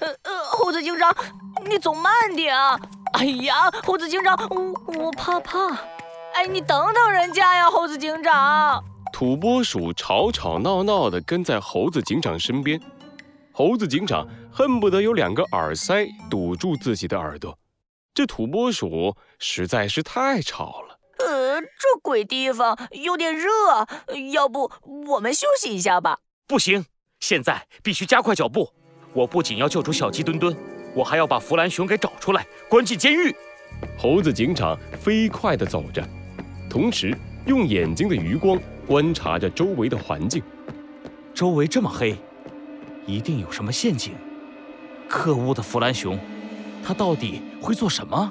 呃呃，猴子警长，你走慢点啊！哎呀，猴子警长，我我怕怕。哎，你等等人家呀，猴子警长。土拨鼠吵吵闹闹地跟在猴子警长身边，猴子警长恨不得有两个耳塞堵住自己的耳朵。这土拨鼠实在是太吵了。呃，这鬼地方有点热，要不我们休息一下吧？不行，现在必须加快脚步。我不仅要救出小鸡墩墩，我还要把弗兰熊给找出来，关进监狱。猴子警长飞快地走着，同时用眼睛的余光观察着周围的环境。周围这么黑，一定有什么陷阱。可恶的弗兰熊，他到底会做什么？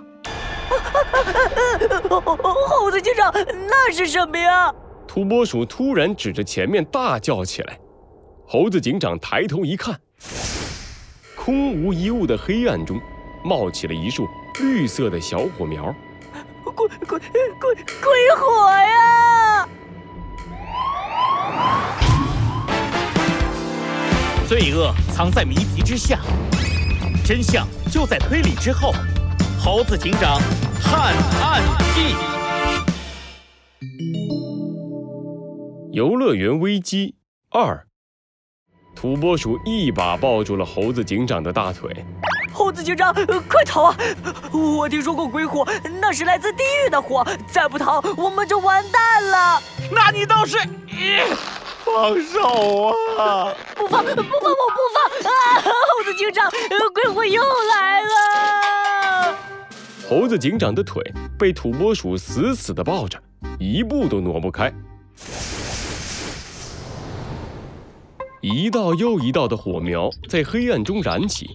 猴子警长，那是什么呀？土拨鼠突然指着前面大叫起来。猴子警长抬头一看，空无一物的黑暗中，冒起了一束绿色的小火苗。鬼鬼鬼鬼火呀！罪恶藏在谜题之下，真相就在推理之后。猴子警长探案记：游乐园危机二。土拨鼠一把抱住了猴子警长的大腿。猴子警长，快逃啊！我听说过鬼火，那是来自地狱的火，再不逃我们就完蛋了。那你倒是，放手啊！不放，不放，我不放啊！猴子警长，鬼火又来了。猴子警长的腿被土拨鼠死死地抱着，一步都挪不开。一道又一道的火苗在黑暗中燃起，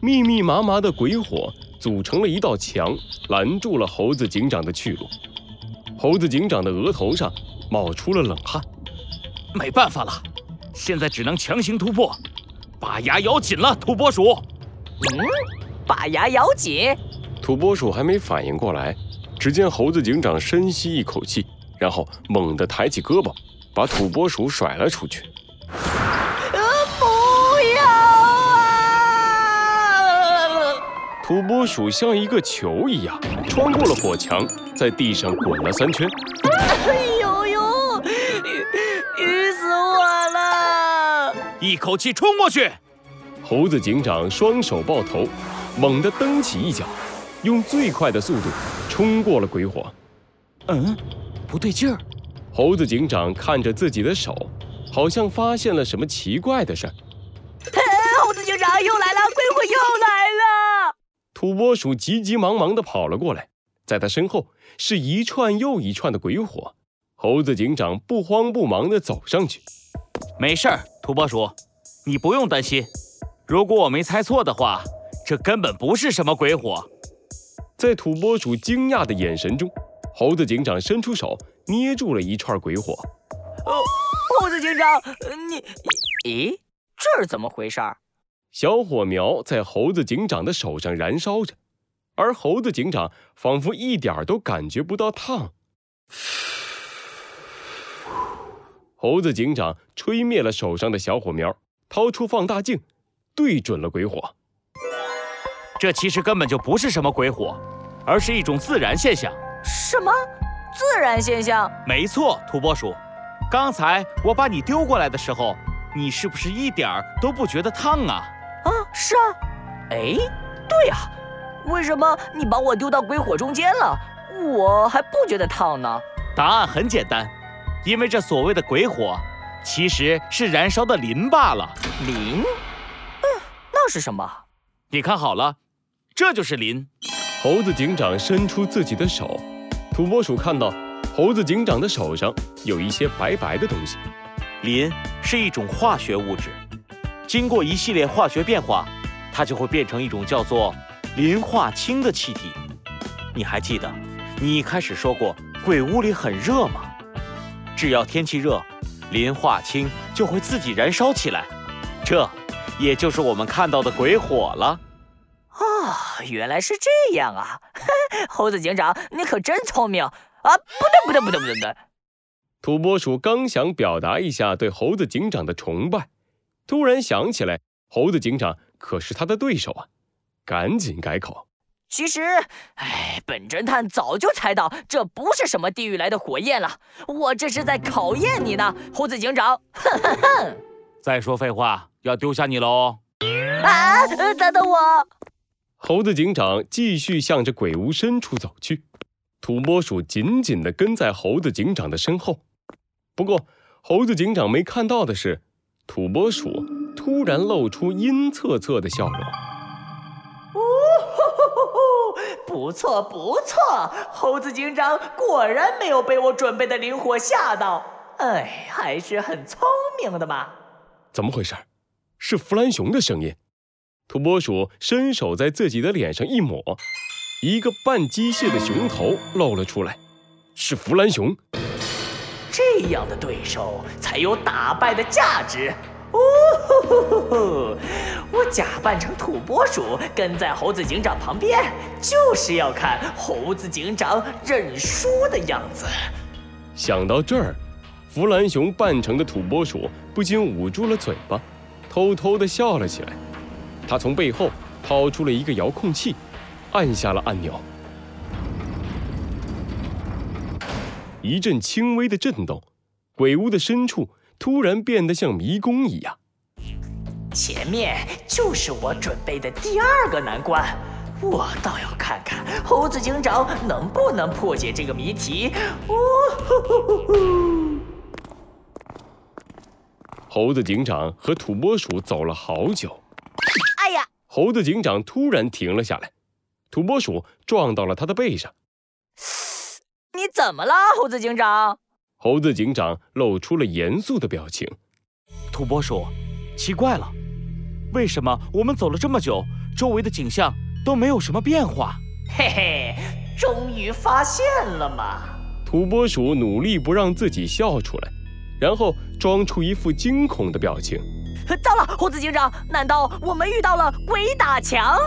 密密麻麻的鬼火组成了一道墙，拦住了猴子警长的去路。猴子警长的额头上冒出了冷汗。没办法了，现在只能强行突破，把牙咬紧了，土拨鼠。嗯，把牙咬紧。土拨鼠还没反应过来，只见猴子警长深吸一口气，然后猛地抬起胳膊，把土拨鼠甩了出去。土拨鼠像一个球一样穿过了火墙，在地上滚了三圈。哎呦呦！晕晕死我了！一口气冲过去！猴子警长双手抱头，猛地蹬起一脚。用最快的速度冲过了鬼火。嗯，不对劲儿。猴子警长看着自己的手，好像发现了什么奇怪的事儿。猴子警长又来。土拨鼠急急忙忙地跑了过来，在他身后是一串又一串的鬼火。猴子警长不慌不忙地走上去。没事儿，土拨鼠，你不用担心。如果我没猜错的话，这根本不是什么鬼火。在土拨鼠惊讶的眼神中，猴子警长伸出手捏住了一串鬼火。哦，猴子警长，你，咦，这是怎么回事？小火苗在猴子警长的手上燃烧着，而猴子警长仿佛一点都感觉不到烫。猴子警长吹灭了手上的小火苗，掏出放大镜，对准了鬼火。这其实根本就不是什么鬼火，而是一种自然现象。什么？自然现象？没错，土拨鼠。刚才我把你丢过来的时候，你是不是一点儿都不觉得烫啊？啊，是啊。哎，对呀，为什么你把我丢到鬼火中间了，我还不觉得烫呢？答案很简单，因为这所谓的鬼火，其实是燃烧的磷罢了。磷？嗯，那是什么？你看好了。这就是磷。猴子警长伸出自己的手，土拨鼠看到猴子警长的手上有一些白白的东西。磷是一种化学物质，经过一系列化学变化，它就会变成一种叫做磷化氢的气体。你还记得你一开始说过鬼屋里很热吗？只要天气热，磷化氢就会自己燃烧起来，这也就是我们看到的鬼火了。啊，原来是这样啊！猴子警长，你可真聪明啊！不对，不对，不对，不对，不对！土拨鼠刚想表达一下对猴子警长的崇拜，突然想起来，猴子警长可是他的对手啊，赶紧改口。其实，哎，本侦探早就猜到这不是什么地狱来的火焰了，我这是在考验你呢，猴子警长。哼哼哼！再说废话，要丢下你了哦。啊，等等我！猴子警长继续向着鬼屋深处走去，土拨鼠紧紧地跟在猴子警长的身后。不过，猴子警长没看到的是，土拨鼠突然露出阴恻恻的笑容。哦不错不错，猴子警长果然没有被我准备的灵火吓到，哎，还是很聪明的嘛。怎么回事？是弗兰熊的声音。土拨鼠伸手在自己的脸上一抹，一个半机械的熊头露了出来，是弗兰熊。这样的对手才有打败的价值。哦，我假扮成土拨鼠，跟在猴子警长旁边，就是要看猴子警长认输的样子。想到这儿，弗兰熊扮成的土拨鼠不禁捂住了嘴巴，偷偷地笑了起来。他从背后掏出了一个遥控器，按下了按钮，一阵轻微的震动，鬼屋的深处突然变得像迷宫一样。前面就是我准备的第二个难关，我倒要看看猴子警长能不能破解这个谜题。哦，呼呼呼呼！猴子警长和土拨鼠走了好久。哎呀！猴子警长突然停了下来，土拨鼠撞到了他的背上。你怎么了，猴子警长？猴子警长露出了严肃的表情。土拨鼠，奇怪了。为什么我们走了这么久，周围的景象都没有什么变化？嘿嘿，终于发现了吗？土拨鼠努力不让自己笑出来，然后装出一副惊恐的表情。糟了，猴子警长，难道我们遇到了鬼打墙？